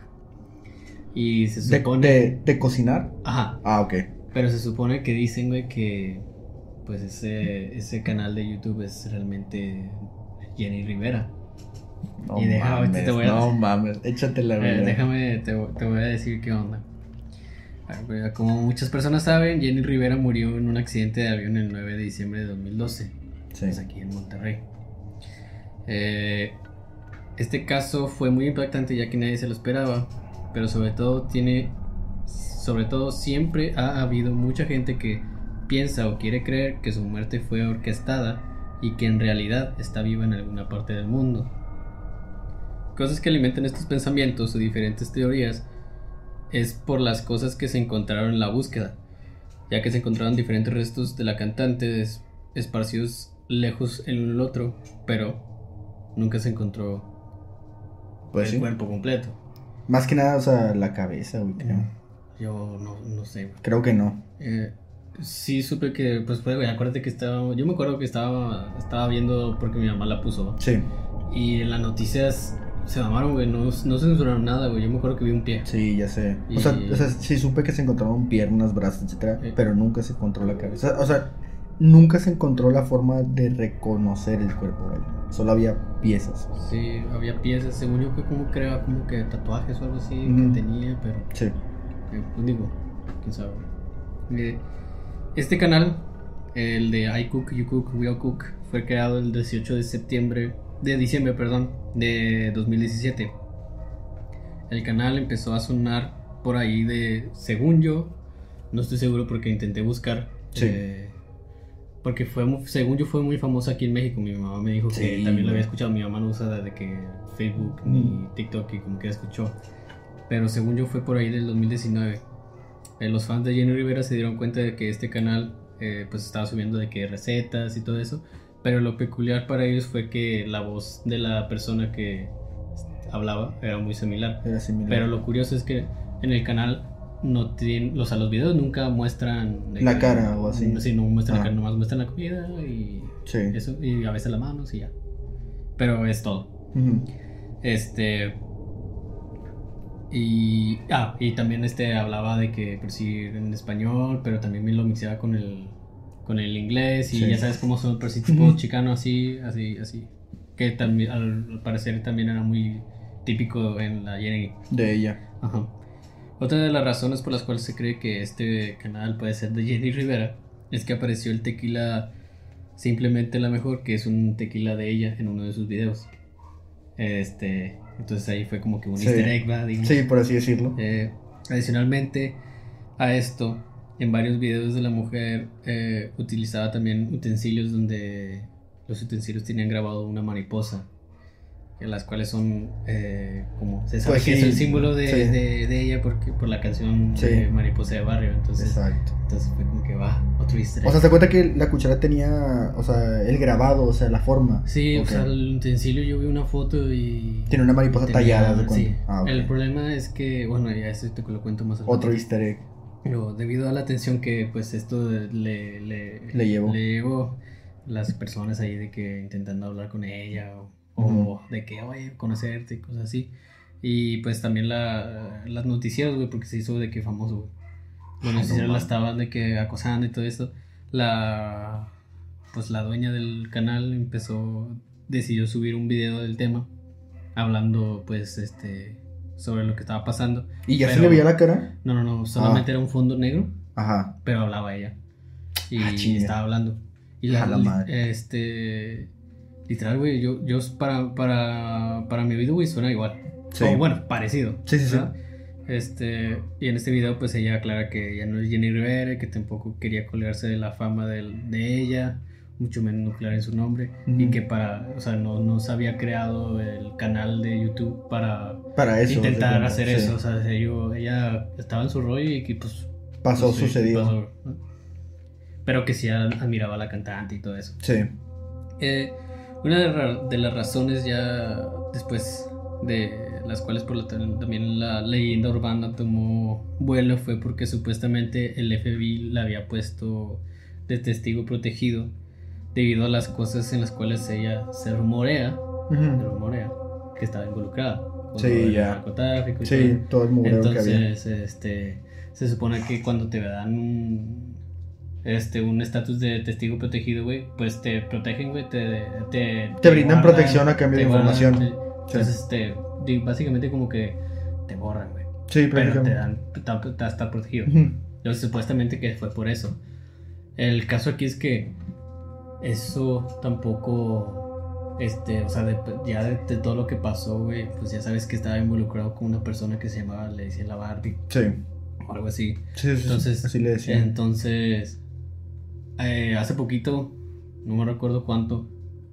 Y se supone. ¿De, cocinar? Ajá. Ah, ok. Pero se supone que dicen, güey, que. Pues ese, ese canal de YouTube es realmente Jenny Rivera. No y mames, te voy a no mames, échate la eh, déjame, te, te, voy a decir qué onda. Como muchas personas saben, Jenny Rivera murió en un accidente de avión el 9 de diciembre de 2012 aquí en Monterrey. Eh, este caso fue muy impactante ya que nadie se lo esperaba, pero sobre todo tiene, sobre todo siempre ha habido mucha gente que piensa o quiere creer que su muerte fue orquestada y que en realidad está viva en alguna parte del mundo. Cosas que alimentan estos pensamientos o diferentes teorías es por las cosas que se encontraron en la búsqueda, ya que se encontraron diferentes restos de la cantante esparcidos lejos el uno el otro, pero nunca se encontró pues el cuerpo completo. Más que nada, o sea, la cabeza, güey, creo. Yo no, no sé. Creo que no. Eh, sí supe que, pues fue, güey, acuérdate que estaba, yo me acuerdo que estaba, estaba viendo porque mi mamá la puso. Sí. Y en las noticias se mamaron, güey. No, no censuraron nada, güey. Yo me acuerdo que vi un pie. Sí, ya sé. Y- O, sea, o sea, sí supe que se encontraron piernas, brazos, etcétera, pero nunca se encontró la cabeza. O sea, nunca se encontró la forma de reconocer el cuerpo, güey. Solo había piezas. Sí, había piezas. Según yo, que como creaba como que tatuajes o algo así que tenía, pero. Sí. Eh, pues digo, quién sabe. Eh, Este canal, el de I Cook, You Cook, We All Cook, fue creado el 18 de septiembre, de diciembre, perdón, de 2017. El canal empezó a sonar por ahí de, según yo, no estoy seguro porque intenté buscar. Sí. eh, porque fue, según yo, fue muy famoso aquí en México. Mi mamá me dijo que Sí, también lo había escuchado. Mi mamá no usa de que Facebook ni Mm. TikTok y como que escuchó. Pero según yo fue por ahí del 2019. Eh, los fans de Jenny Rivera se dieron cuenta de que este canal eh, pues estaba subiendo de que recetas y todo eso. Pero lo peculiar para ellos fue que la voz de la persona que hablaba era muy similar. Era similar. Pero lo curioso es que en el canal no tienen, o sea, los videos nunca muestran La que- cara o así. Sí, no muestran Ah. la cara, nomás muestran la comida y Sí. eso, y a veces las manos y ya. Pero es todo. Este. Y. Ah, y también este hablaba de que pues sí en español, pero también me lo mixeaba con el. Con el inglés. Y Sí. ya sabes cómo son, pero sí tipo chicano así, así, así. Que también al, parecer también era muy típico en la Jenny. De ella. Ajá. Otra de las razones por las cuales se cree que este canal puede ser de Jenny Rivera es que apareció el tequila simplemente la mejor, que es un tequila de ella en uno de sus videos. Este, entonces ahí fue como que un Sí. easter egg, ¿va? Sí, por así decirlo. Eh, adicionalmente a esto, en varios videos de la mujer eh, utilizaba también utensilios donde los utensilios tenían grabado una mariposa, en las cuales son eh, como se sabe Pues que es sí, el símbolo de, sí. de- de ella porque por la canción Sí. de Mariposa de Barrio, entonces, Exacto. entonces fue como que va, otro easter egg. O sea, se cuenta que la cuchara tenía, o sea, el grabado, o sea, la forma. Sí, Ok. o sea, el utensilio yo vi una foto y... Tiene una mariposa tenía- tallada. Ah, ok. El problema es que, bueno, ya eso te lo cuento más Otro easter egg. Pero debido a la atención que pues esto le, le, Le llevó. le llevó las personas ahí de que intentando hablar con ella o, de que oye conocerte y cosas así. Y pues también la, las noticieros güey porque se hizo de que famoso güey. Los Ah, no noticieros la estaban de que acosando y todo esto la pues la dueña del canal empezó decidió subir un video del tema hablando pues este sobre lo que estaba pasando ¿Y ya se le veía la cara? no, no, no, solamente Ah. era un fondo negro, Ajá. pero hablaba ella. Y Ah, estaba hablando. Y la, la madre. este literal, güey, yo, yo para, para, para mi oído, güey, suena igual. Sí. O bueno, parecido. Sí, sí, sí. Este, y en este video, pues ella aclara que ella no es Jenny Rivera, que tampoco quería colgarse de la fama del- de, ella, mucho menos nuclear en su nombre, y que para, o sea, no, no se había creado el canal de YouTube para Para eso. intentar hacer sí. eso. O sea, yo- ella estaba en su rollo y que pues... Pasó, pues, sucedió. pasó, ¿no? Pero que sí ad- admiraba a la cantante y todo eso. Sí. Eh, una de, de las razones ya después de las cuales por la, también la leyenda urbana tomó vuelo fue porque supuestamente el FBI la había puesto de testigo protegido debido a las cosas en las cuales ella se rumorea, se rumorea que estaba involucrada. Sí, ya. narcotráfico y Sí, todo. todo el mugreo que había. Entonces, este, se supone que cuando te dan un, este, un estatus de testigo protegido, güey, pues te protegen, güey, te, te, Te brindan protección a cambio de información. Sí. Entonces, este, básicamente como que te borran, güey, Sí, pero te dan, estar protegido. Ujú. Entonces, supuestamente que fue por eso. El caso aquí es que eso tampoco, este, o sea, de- ya de, de todo lo que pasó, güey, pues ya sabes que estaba involucrado con una persona que se llamaba, le decía la Barbie Sí. o algo así. Sí, sí, sí, Entonces, así le decía. Entonces, eh, hace poquito, no me recuerdo cuánto,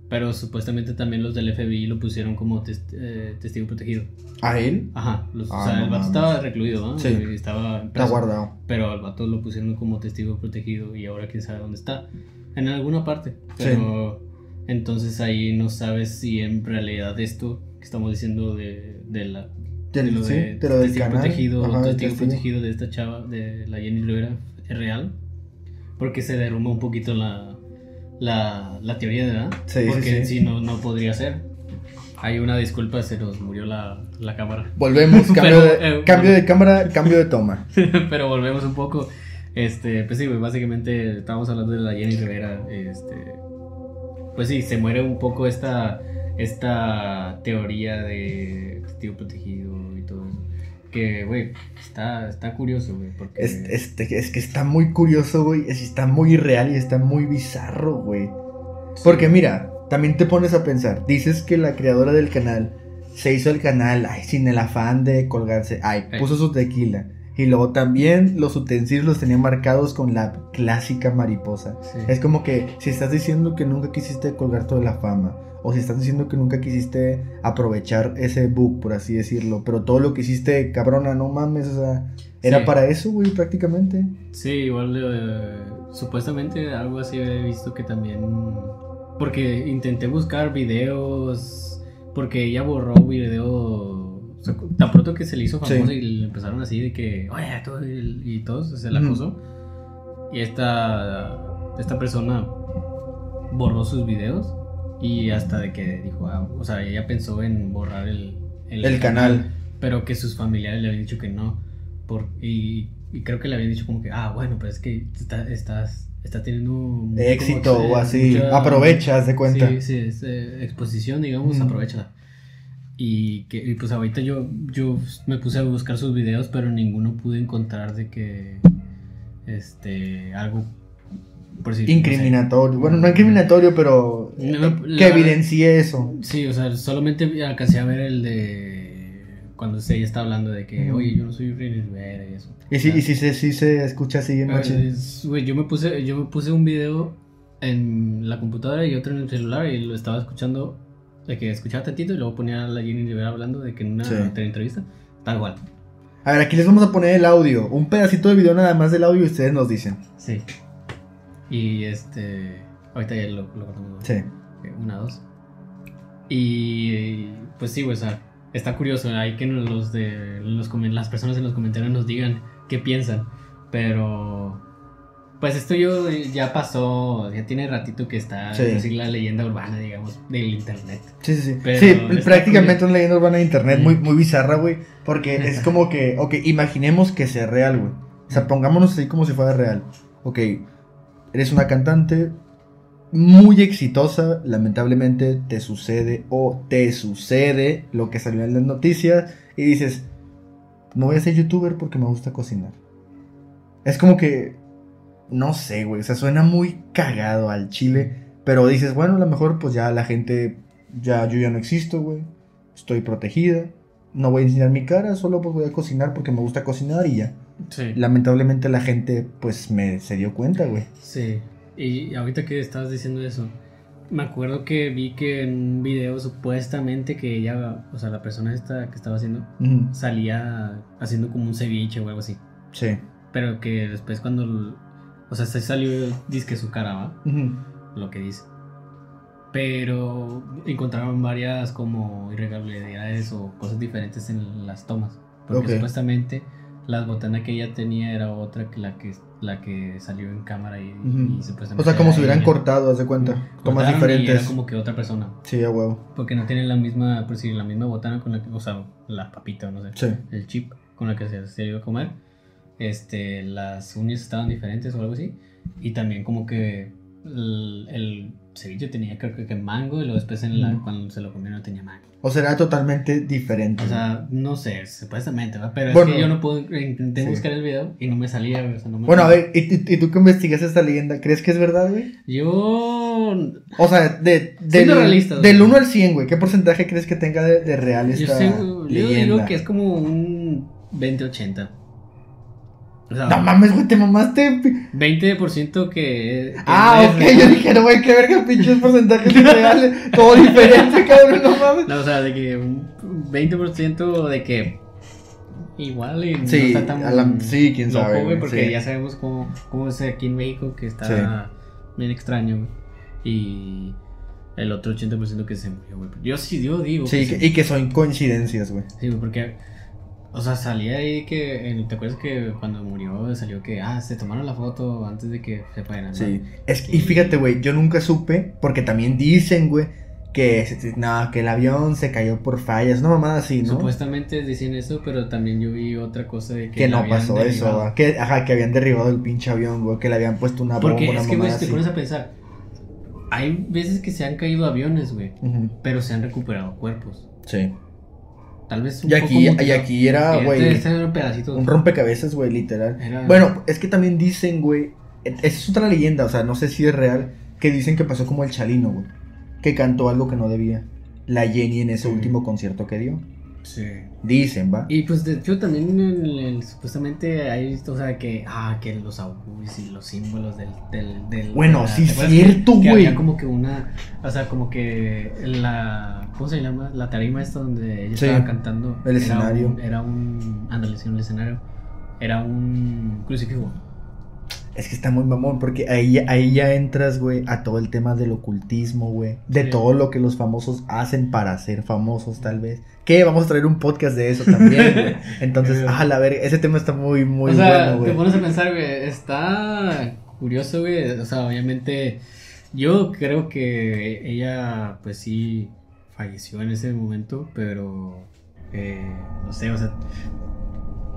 pero supuestamente también los del FBI lo pusieron como eh, testigo protegido. ¿A él? Ajá, los- Ah, o sea, no el vato mames. estaba recluido, ¿no? Sí. Y Estaba Está guardado. Pero al vato lo pusieron como testigo protegido y ahora quién sabe dónde está. En alguna parte. Pero entonces ahí no sabes si en realidad esto que estamos diciendo de, de la de lo sí, de de lo del canal. protegido Ajá, testigo protegido de esta chava, de la Jenny Rivera, es real. Porque se derrumba un poquito la, la, la teoría, ¿verdad? Sí, sí, Porque sí. si no, no podría ser. Hay una disculpa, se nos murió la, la cámara. Volvemos, cambio, Pero, de, eh, cambio de cámara, cambio de toma. Pero volvemos un poco. Este, pues sí, güey, básicamente estábamos hablando de la Jenny Rivera. Este, pues sí, se muere un poco esta, esta teoría de tío protegido y todo eso. Que, güey, está, está curioso, güey. Porque... Es, este, es que está muy curioso, güey. es- Está muy real y está muy bizarro, güey. Sí. Porque mira, también te pones a pensar. Dices que la creadora del canal se hizo el canal, ay, sin el afán de colgarse. Ay, Ay. puso su tequila. Y luego también los utensilios los tenía marcados con la clásica mariposa. Sí. Es como que si estás diciendo que nunca quisiste colgar toda la fama, o si estás diciendo que nunca quisiste aprovechar ese book, por así decirlo, pero todo lo que hiciste, cabrona, no mames, o sea, era Sí. para eso, güey, prácticamente. Sí, igual eh, supuestamente algo así he visto que también... Porque intenté buscar videos, porque ella borró un video... o sea, tan pronto que se le hizo famoso Sí. y le empezaron así de que, oye, tú", y, y todos se la acusó. Y esta, esta persona borró sus videos y hasta de que dijo, ah, o sea, ella pensó en borrar el, El canal. pero que sus familiares le habían dicho que no. Por, y, y creo que le habían dicho como que, ah, bueno, pero es que está- estás, estás teniendo mucho Éxito como, o así, mucha- aprovechas de cuenta. Sí, sí, es, eh, exposición, digamos, Ujú. aprovechala. Y que y pues ahorita yo, yo me puse a buscar sus videos, pero ninguno pude encontrar de que, este, algo, por no sé. Incriminatorio, bueno, no incriminatorio, pero eh, que la- evidencie eso. Sí, o sea, solamente alcancé a ver el de cuando ella está hablando de que, oye, yo no soy Rivera y eso. Y si, y si, se, si se escucha así en Güey, yo me puse, yo me puse un video en la computadora y otro en el celular y lo estaba escuchando, de que escuchaba tantito y luego ponía a la Jenny Rivera hablando de que en una Sí. entrevista, tal cual. A ver, aquí les vamos a poner el audio, un pedacito de video nada más del audio y ustedes nos dicen. Sí. Y este, ahorita ya lo, lo cortamos. Sí. Ok, Una, dos. Y pues sí, güey, o sea, está curioso. Hay que los de los las personas en los comentarios nos digan qué piensan. Pero pues esto yo ya pasó, ya tiene ratito que está Sí. así la leyenda urbana, digamos, del internet. Sí, sí, sí. Pero sí, prácticamente una leyenda urbana de internet Mm. muy, muy bizarra, güey. Porque es como que, ok, imaginemos que sea real, güey. O sea, pongámonos así como si fuera real. Ok, eres una cantante muy exitosa, lamentablemente te sucede o te sucede lo que salió en las noticias y dices, no voy a ser youtuber porque me gusta cocinar. Es como que, no sé, güey, o sea, suena muy cagado al chile, pero dices, bueno, a lo mejor pues ya la gente, ya yo ya no existo, güey, estoy protegida, no voy a enseñar mi cara, solo pues voy a cocinar porque me gusta cocinar y ya. Sí. Lamentablemente la gente pues me se dio cuenta, güey. Sí. Y ahorita que estabas diciendo eso, me acuerdo que vi que en un video supuestamente que ella, o sea, la persona esta que estaba haciendo, salía haciendo como un ceviche o algo así. Sí. Pero que después cuando... O sea, se salió, que su cara, ¿va? Ujú. Lo que dice. Pero encontraron varias como irregularidades o cosas diferentes en las tomas. Porque Ok. supuestamente la botana que ella tenía era otra que la que, la que salió en cámara y, Ujú. y supuestamente O sea, como si hubieran ella. cortado, haz de cuenta. Tomas Cortaron y diferentes. era como que otra persona. Sí, a huevo. Porque no tienen la misma, por decir, la misma botana con la que, o sea, la papita, no sé Sí. el chip con la que se, se iba a comer. Este, las uñas estaban diferentes o algo así. Y también como que el, el ceviche tenía creo que, que mango y luego después en la, cuando se lo comió no tenía mango. O será totalmente diferente. O sea, no sé, supuestamente, ¿va? pero Bueno, es que yo no puedo, intenté sí. buscar el video y no me salía, o sea, no me bueno, a ver, ¿y, y- tú que investigas esta leyenda, ¿crees que es verdad, güey? Yo, O sea, de, del, Siendo realistas, del güey. 1 al 100, güey, ¿qué porcentaje crees que tenga de, de real yo, esta sé, yo leyenda? digo que es como un 20-80. O sea, No mames, güey, te mamaste. pi- 20% que, que Ah, ok, real. yo dije, no, güey, qué verga, pinches porcentajes reales. Todo diferente, cabrón, no mames. No, o sea, de que un 20% de que igual y no Sí, está tan a la- sí, quién loco, sabe, güey, porque sí. ya sabemos cómo, cómo es aquí en México que está Sí. bien extraño, güey. Y el otro 80% que se murió, güey. Yo sí, yo digo Sí, que que- y que son coincidencias, güey. Sí, güey, porque o sea, salía ahí que ¿te acuerdas que cuando murió salió que ah, se tomaron la foto antes de que se fueran? ¿no? Sí. Es, y fíjate, güey, yo nunca supe, porque también dicen, güey, que, no, que el avión se cayó por fallas, una mamada así, ¿no? Supuestamente dicen eso, pero también yo vi otra cosa de que, Que no pasó derribado. eso, que, ajá, que habían derribado el pinche avión, güey, que le habían puesto una bomba, Porque es que, güey, te pones a pensar, hay veces que se han caído aviones, güey, pero se han recuperado cuerpos. Sí. Tal vez un Y aquí, poco y aquí era, güey, un rompecabezas, güey, literal. Era- Bueno, es que también dicen, güey, e- esa es otra leyenda, o sea, no sé si es real, que dicen que pasó como el Chalino, güey, que cantó algo que no debía. La Jenny en ese último concierto que dio. Sí. Dicen, va. Y pues de hecho también en el- supuestamente hay o sea que ah que los augurios y los símbolos del del, del Bueno, la- sí, ¿te acuerdas cierto, que, que güey. había como que una o sea como que la ¿cómo se llama? la tarima esta donde ella Sí, estaba cantando el era escenario. un- era un ándale sí, un escenario era un crucifijo Es que está muy mamón, porque ahí, ya- ahí ya entras, güey, a todo el tema del ocultismo, güey. De Sí. todo lo que los famosos hacen para ser famosos, tal vez. Que vamos a traer un podcast de eso también, güey. Entonces, ah, la verga, ese tema está muy, muy o sea, bueno, te güey. pones a pensar, güey, está curioso, güey. O sea, obviamente, yo creo que ella, pues sí, falleció en ese momento, pero eh, no sé, o sea,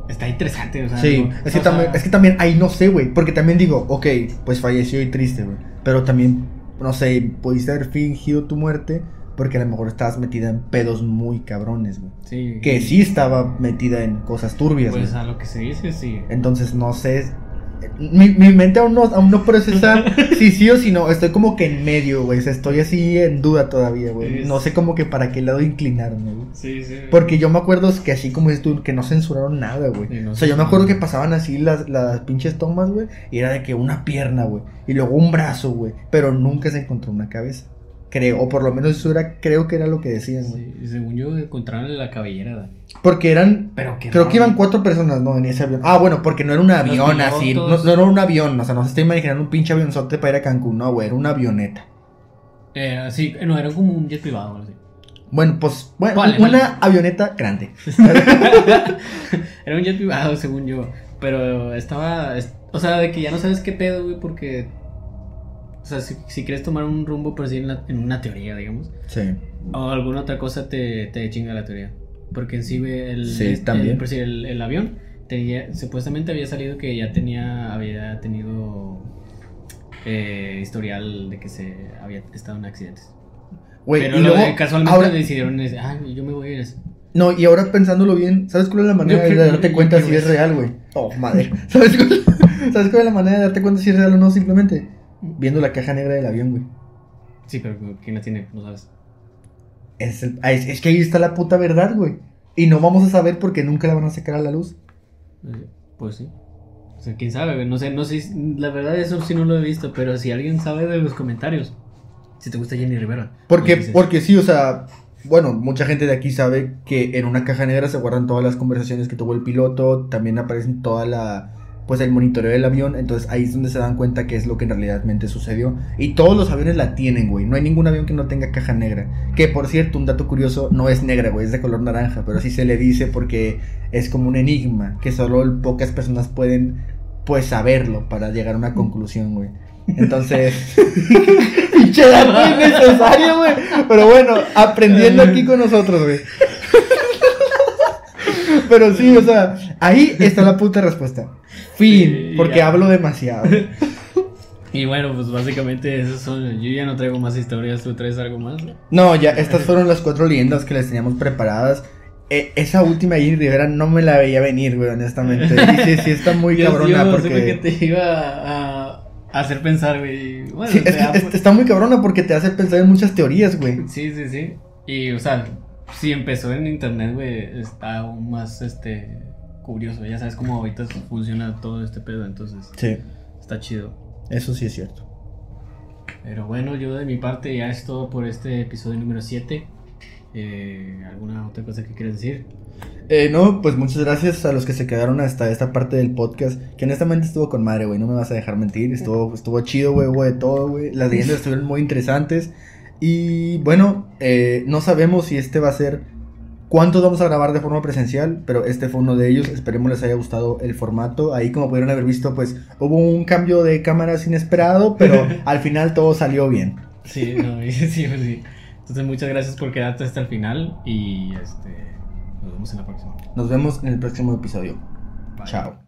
está interesante, o sea. Sí, no- es que, o sea, también, es que también ahí no sé, güey. Porque también digo, ok, pues falleció y triste, güey. Pero también, no sé, pudiste haber fingido tu muerte porque a lo mejor estabas metida en pedos muy cabrones, güey. sí, Que sí estaba metida en cosas turbias, Pues a lo que se dice, sí. Entonces no sé. Mi, mi mente aún no, aún no procesa si sí o si no. Estoy como que en medio, güey. O sea, estoy así en duda todavía, güey. No sé como que para qué lado inclinarme, güey. Sí, sí. Porque yo me acuerdo que así como dices tú, que no censuraron nada, güey. Sí, no o sea, yo me acuerdo que pasaban así las, las pinches tomas, güey. Y era de que una pierna, güey. Y luego un brazo, güey. Pero nunca se encontró una cabeza. Creo. O por lo menos eso era, creo que era lo que decían, güey. Sí, según yo, encontraron la cabellera. Porque eran Pero Creo raro. que iban cuatro personas, ¿no? En ese avión. Ah, bueno, porque no era un avión así. No, no era un avión. O sea, no se está imaginando un pinche avionzote para ir a Cancún. No, güey, era una avioneta. Eh, sí, no, era como un jet privado, así. Bueno, pues, bueno, Vale, una vale. avioneta grande. Era un jet privado, según yo. Pero estaba. es- O sea, de que ya no sabes qué pedo, güey, porque. O sea, si, si quieres tomar un rumbo, pero sí en, la- en una teoría, digamos. Sí. O alguna otra cosa te, te chinga la teoría. Porque en sí, el, Sí, el- también. el- el, el avión tenía, supuestamente había salido que ya tenía, había tenido eh, historial de que se había estado en accidentes. Güey, Pero y luego, casualmente ahora, decidieron, ah, yo me voy a ir no, y ahora pensándolo bien, ¿sabes cuál es la manera de darte cuenta si es real, güey? Oh, madre. ¿Sabes cuál, ¿Sabes cuál es la manera de darte cuenta si es real o no? Simplemente viendo la caja negra del avión, güey. Sí, pero ¿quién la tiene? No sabes. Es, el- ah, es, es que ahí está la puta verdad, güey. Y no vamos a saber porque nunca la van a sacar a la luz. Eh, Pues sí. O sea, quién sabe, güey? no sé, no sé, la verdad eso sí no lo he visto, pero si alguien sabe de los comentarios, si te gusta Jenny Rivera. Porque, dices. porque sí, o sea, bueno, mucha gente de aquí sabe que en una caja negra se guardan todas las conversaciones que tuvo el piloto, también aparecen toda la, pues el monitoreo del avión, entonces ahí es donde se dan cuenta qué es lo que en realidad sucedió. Y todos los aviones la tienen, güey, no hay ningún avión que no tenga caja negra. Que por cierto, un dato curioso, no es negra, güey, es de color naranja, pero así se le dice porque es como un enigma, que solo pocas personas pueden, pues, saberlo para llegar a una conclusión, güey. Entonces, pinche dato innecesario, güey. Pero bueno, aprendiendo aquí con nosotros, güey. Pero sí, o sea, ahí está la puta respuesta. Fin, Sí, porque ya. hablo demasiado. Y bueno, pues básicamente esos son. Yo ya no traigo más historias, ¿tú traes algo más? No, ya, estas fueron las cuatro leyendas que les teníamos preparadas. E- esa última Jenny Rivera no me la veía venir, güey, honestamente. Y sí, sí, está muy Yo- cabrona yo porque. que te iba a, a hacer pensar, güey. Bueno, Sí, es que es- está muy cabrona porque te hace pensar en muchas teorías, güey. Sí, sí, sí. Y, o sea, si empezó en internet, güey, está aún más, este, curioso. Ya sabes cómo ahorita funciona todo este pedo, entonces Sí, está chido. eso sí es cierto. Pero bueno, yo de mi parte ya es todo por este episodio número 7. Eh, ¿Alguna otra cosa que quieras decir? Eh, no, pues muchas gracias a los que se quedaron hasta esta parte del podcast. Que honestamente estuvo con madre, güey. No me vas a dejar mentir. Estuvo, estuvo chido, güey, de todo, güey. Las leyendas estuvieron muy interesantes. Y bueno, eh, no sabemos si este va a ser. ¿Cuántos vamos a grabar de forma presencial? Pero este fue uno de ellos. Esperemos les haya gustado el formato. Ahí, como pudieron haber visto, pues hubo un cambio de cámaras inesperado. Pero al final todo salió bien. Sí, no, sí, sí, sí. Entonces, muchas gracias por quedarte hasta el final y este, nos vemos en la próxima. Nos vemos en el próximo episodio. Chao.